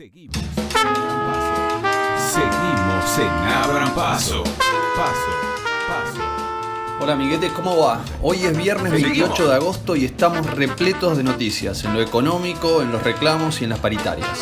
Seguimos en Abran Paso. Seguimos en Abran Paso. Paso, paso. Hola amiguetes, ¿cómo va? Hoy es viernes 28 de agosto y estamos repletos de noticias en lo económico, en los reclamos y en las paritarias.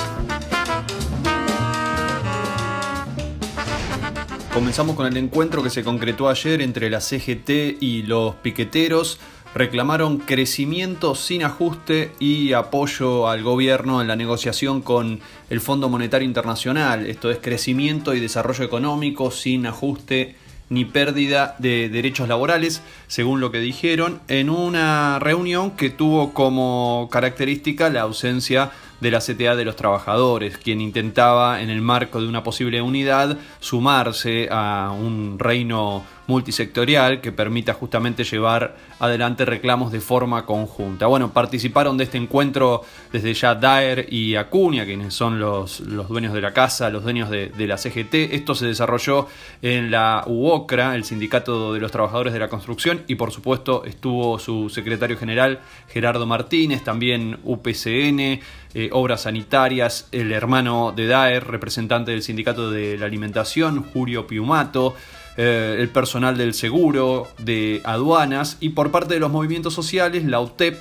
Comenzamos con el encuentro que se concretó ayer entre la CGT y los piqueteros. Reclamaron crecimiento sin ajuste y apoyo al gobierno en la negociación con el Fondo Monetario Internacional. Esto es crecimiento y desarrollo económico sin ajuste ni pérdida de derechos laborales, según lo que dijeron, en una reunión que tuvo como característica la ausencia de la CTA de los trabajadores, quien intentaba, en el marco de una posible unidad, sumarse a un reino multisectorial que permita justamente llevar adelante reclamos de forma conjunta. Bueno, participaron de este encuentro desde ya Daer y Acuña, quienes son los, los dueños de la casa, los dueños de, la CGT. Esto se desarrolló en la UOCRA, el Sindicato de los Trabajadores de la Construcción, y por supuesto estuvo su secretario general Gerardo Martínez, también UPCN, eh, Obras Sanitarias, el hermano de Daer, representante del Sindicato de la Alimentación, Julio Piumato, eh, el personal del seguro, de aduanas y por parte de los movimientos sociales, la UTEP,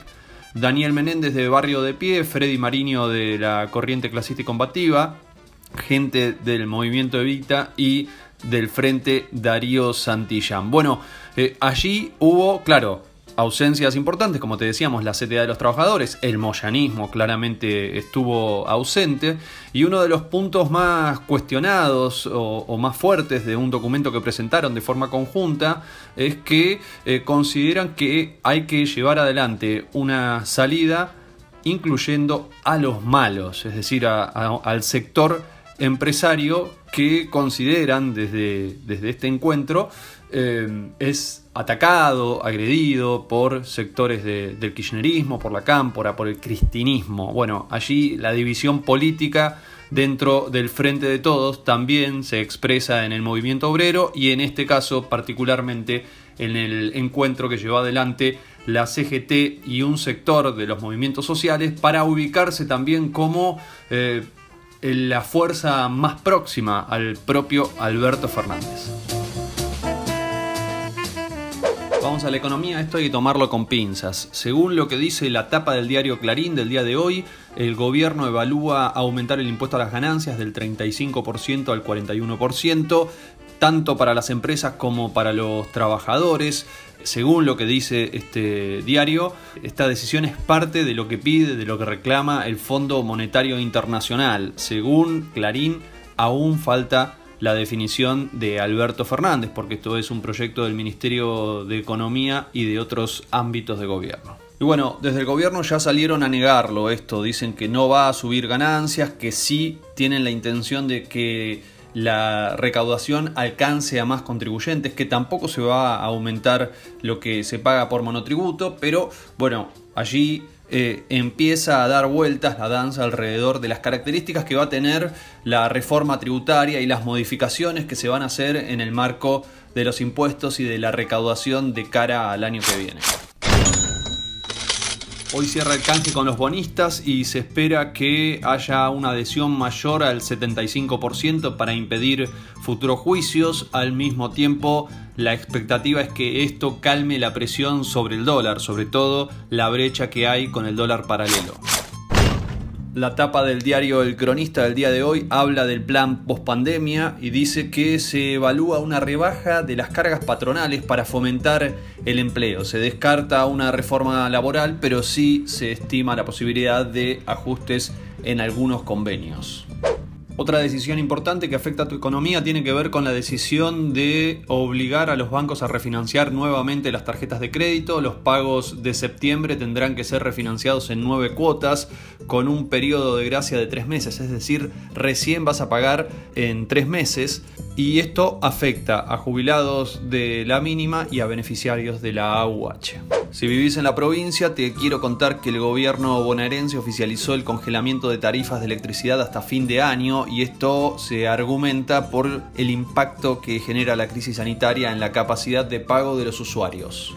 Daniel Menéndez de Barrio de Pie, Freddy Mariño de la Corriente Clasista y Combativa, gente del movimiento Evita y del Frente Darío Santillán. Bueno, eh, allí hubo, claro, ausencias importantes, como te decíamos, la CTA de los trabajadores, el moyanismo claramente estuvo ausente, y uno de los puntos más cuestionados o, más fuertes de un documento que presentaron de forma conjunta es que eh, consideran que hay que llevar adelante una salida incluyendo a los malos, es decir, al sector empresario que consideran desde, desde este encuentro eh, es atacado, agredido por sectores de, del kirchnerismo, por la cámpora, por el cristinismo. Bueno, allí la división política dentro del Frente de Todos también se expresa en el movimiento obrero y en este caso particularmente en el encuentro que llevó adelante la CGT y un sector de los movimientos sociales para ubicarse también como eh, la fuerza más próxima al propio Alberto Fernández. Vamos a la economía, esto hay que tomarlo con pinzas. Según lo que dice la tapa del diario Clarín del día de hoy, el gobierno evalúa aumentar el impuesto a las ganancias del 35% al 41%, tanto para las empresas como para los trabajadores. Según lo que dice este diario, esta decisión es parte de lo que pide, de lo que reclama el Fondo Monetario Internacional. Según Clarín, aún falta la definición de Alberto Fernández, porque esto es un proyecto del Ministerio de Economía y de otros ámbitos de gobierno. Y bueno, desde el gobierno ya salieron a negarlo esto, dicen que no va a subir ganancias, que sí tienen la intención de que la recaudación alcance a más contribuyentes, que tampoco se va a aumentar lo que se paga por monotributo, pero bueno, allí eh, empieza a dar vueltas la danza alrededor de las características que va a tener la reforma tributaria y las modificaciones que se van a hacer en el marco de los impuestos y de la recaudación de cara al año que viene. Hoy cierra el canje con los bonistas y se espera que haya una adhesión mayor al 75% para impedir futuros juicios. Al mismo tiempo, la expectativa es que esto calme la presión sobre el dólar, sobre todo la brecha que hay con el dólar paralelo. La tapa del diario El Cronista del día de hoy habla del plan pospandemia y dice que se evalúa una rebaja de las cargas patronales para fomentar el empleo. Se descarta una reforma laboral, pero sí se estima la posibilidad de ajustes en algunos convenios. Otra decisión importante que afecta a tu economía tiene que ver con la decisión de obligar a los bancos a refinanciar nuevamente las tarjetas de crédito. Los pagos de septiembre tendrán que ser refinanciados en nueve cuotas con un periodo de gracia de tres meses, es decir, recién vas a pagar en tres meses y esto afecta a jubilados de la mínima y a beneficiarios de la AUH. Si vivís en la provincia, te quiero contar que el gobierno bonaerense oficializó el congelamiento de tarifas de electricidad hasta fin de año y esto se argumenta por el impacto que genera la crisis sanitaria en la capacidad de pago de los usuarios.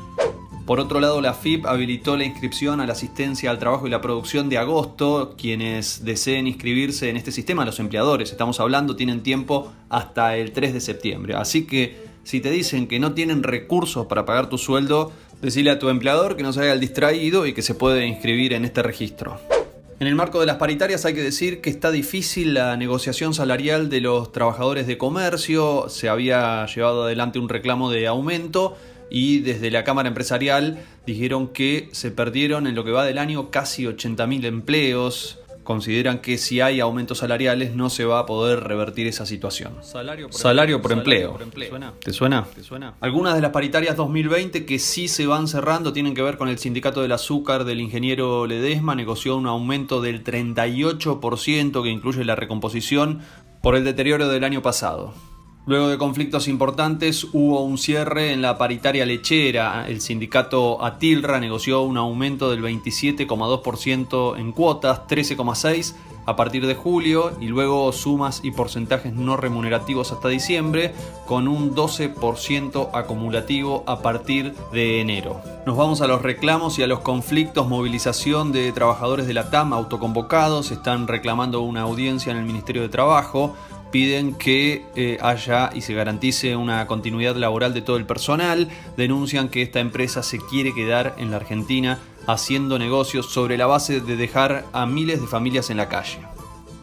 Por otro lado, la FIP habilitó la inscripción a la asistencia al trabajo y la producción de agosto. Quienes deseen inscribirse en este sistema, los empleadores, estamos hablando, tienen tiempo hasta el 3 de septiembre. Así que si te dicen que no tienen recursos para pagar tu sueldo, decile a tu empleador que no se haga el distraído y que se puede inscribir en este registro. En el marco de las paritarias hay que decir que está difícil la negociación salarial de los trabajadores de comercio, se había llevado adelante un reclamo de aumento y desde la Cámara Empresarial dijeron que se perdieron en lo que va del año casi 80.000 empleos, consideran que si hay aumentos salariales no se va a poder revertir esa situación. Salario por, empleo. ¿Te suena? ¿Te suena? Algunas de las paritarias 2020 que sí se van cerrando tienen que ver con el sindicato del azúcar del ingeniero Ledesma, negoció un aumento del 38% que incluye la recomposición por el deterioro del año pasado. Luego de conflictos importantes hubo un cierre en la paritaria lechera. El sindicato Atilra negoció un aumento del 27,2% en cuotas, 13,6% a partir de julio y luego sumas y porcentajes no remunerativos hasta diciembre con un 12% acumulativo a partir de enero. Nos vamos a los reclamos y a los conflictos, movilización de trabajadores de la TAM autoconvocados, están reclamando una audiencia en el Ministerio de Trabajo piden que eh, haya y se garantice una continuidad laboral de todo el personal, denuncian que esta empresa se quiere quedar en la Argentina haciendo negocios sobre la base de dejar a miles de familias en la calle.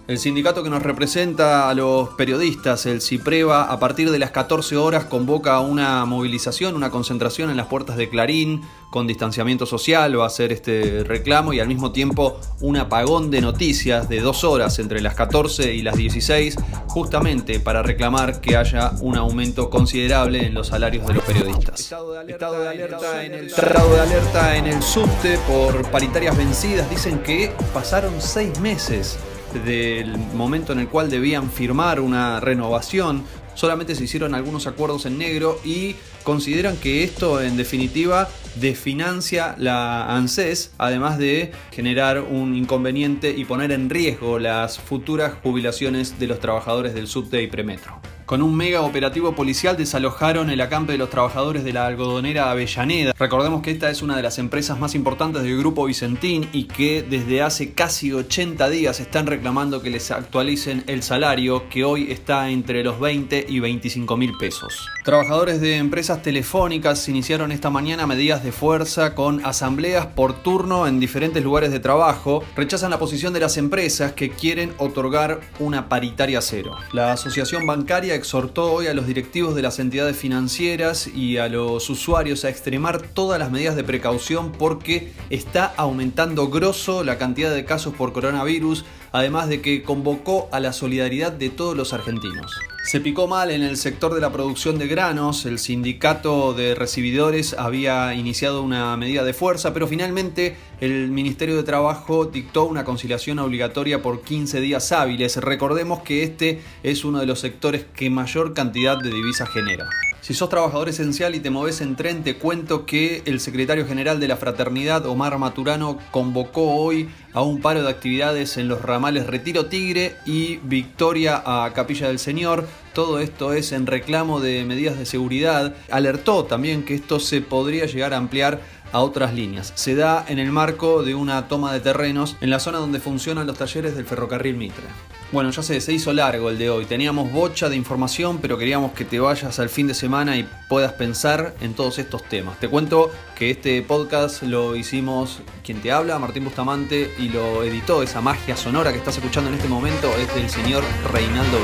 El sindicato que nos representa a los periodistas, el CIPREVA, a partir de las 14 horas convoca una movilización, una concentración en las puertas de Clarín con distanciamiento social, va a hacer este reclamo y al mismo tiempo un apagón de noticias de dos horas entre las 14 y las 16, justamente para reclamar que haya un aumento considerable en los salarios de los periodistas. Estado de alerta, en, el, estado de alerta en el subte por paritarias vencidas, dicen que pasaron seis meses del momento en el cual debían firmar una renovación. Solamente se hicieron algunos acuerdos en negro y consideran que esto en definitiva desfinancia la ANSES, además de generar un inconveniente y poner en riesgo las futuras jubilaciones de los trabajadores del subte y premetro. Con un mega operativo policial desalojaron el acampe de los trabajadores de la algodonera Avellaneda. Recordemos que esta es una de las empresas más importantes del grupo Vicentín y que desde hace casi 80 días están reclamando que les actualicen el salario que hoy está entre los 20 y 25 mil pesos. Trabajadores de empresas telefónicas iniciaron esta mañana medidas de fuerza con asambleas por turno en diferentes lugares de trabajo. Rechazan la posición de las empresas que quieren otorgar una paritaria cero. La Asociación Bancaria exhortó hoy a los directivos de las entidades financieras y a los usuarios a extremar todas las medidas de precaución porque está aumentando grosso la cantidad de casos por coronavirus, además de que convocó a la solidaridad de todos los argentinos. Se picó mal en el sector de la producción de granos, el sindicato de recibidores había iniciado una medida de fuerza, pero finalmente el Ministerio de Trabajo dictó una conciliación obligatoria por 15 días hábiles. Recordemos que este es uno de los sectores que mayor cantidad de divisas genera. Si sos trabajador esencial y te moves en tren, te cuento que el secretario general de la Fraternidad, Omar Maturano, convocó hoy a un paro de actividades en los ramales Retiro Tigre y Victoria a Capilla del Señor. Todo esto es en reclamo de medidas de seguridad. Alertó también que esto se podría llegar a ampliar a otras líneas. Se da en el marco de una toma de terrenos en la zona donde funcionan los talleres del ferrocarril Mitre. Bueno, ya sé, se hizo largo el de hoy. Teníamos bocha de información, pero queríamos que te vayas al fin de semana y puedas pensar en todos estos temas. Te cuento que este podcast lo hicimos quien te habla, Martín Bustamante, y lo editó, esa magia sonora que estás escuchando en este momento, es del señor Reinaldo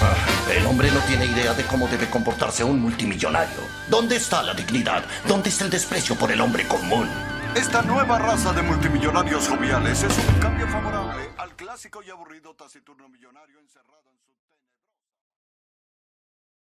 ah, El hombre no tiene idea de cómo debe comportarse un multimillonario. ¿Dónde está la dignidad? ¿Dónde está el desprecio por el hombre común? Esta nueva raza de multimillonarios joviales es un cambio al clásico y aburrido taciturno millonario encerrado.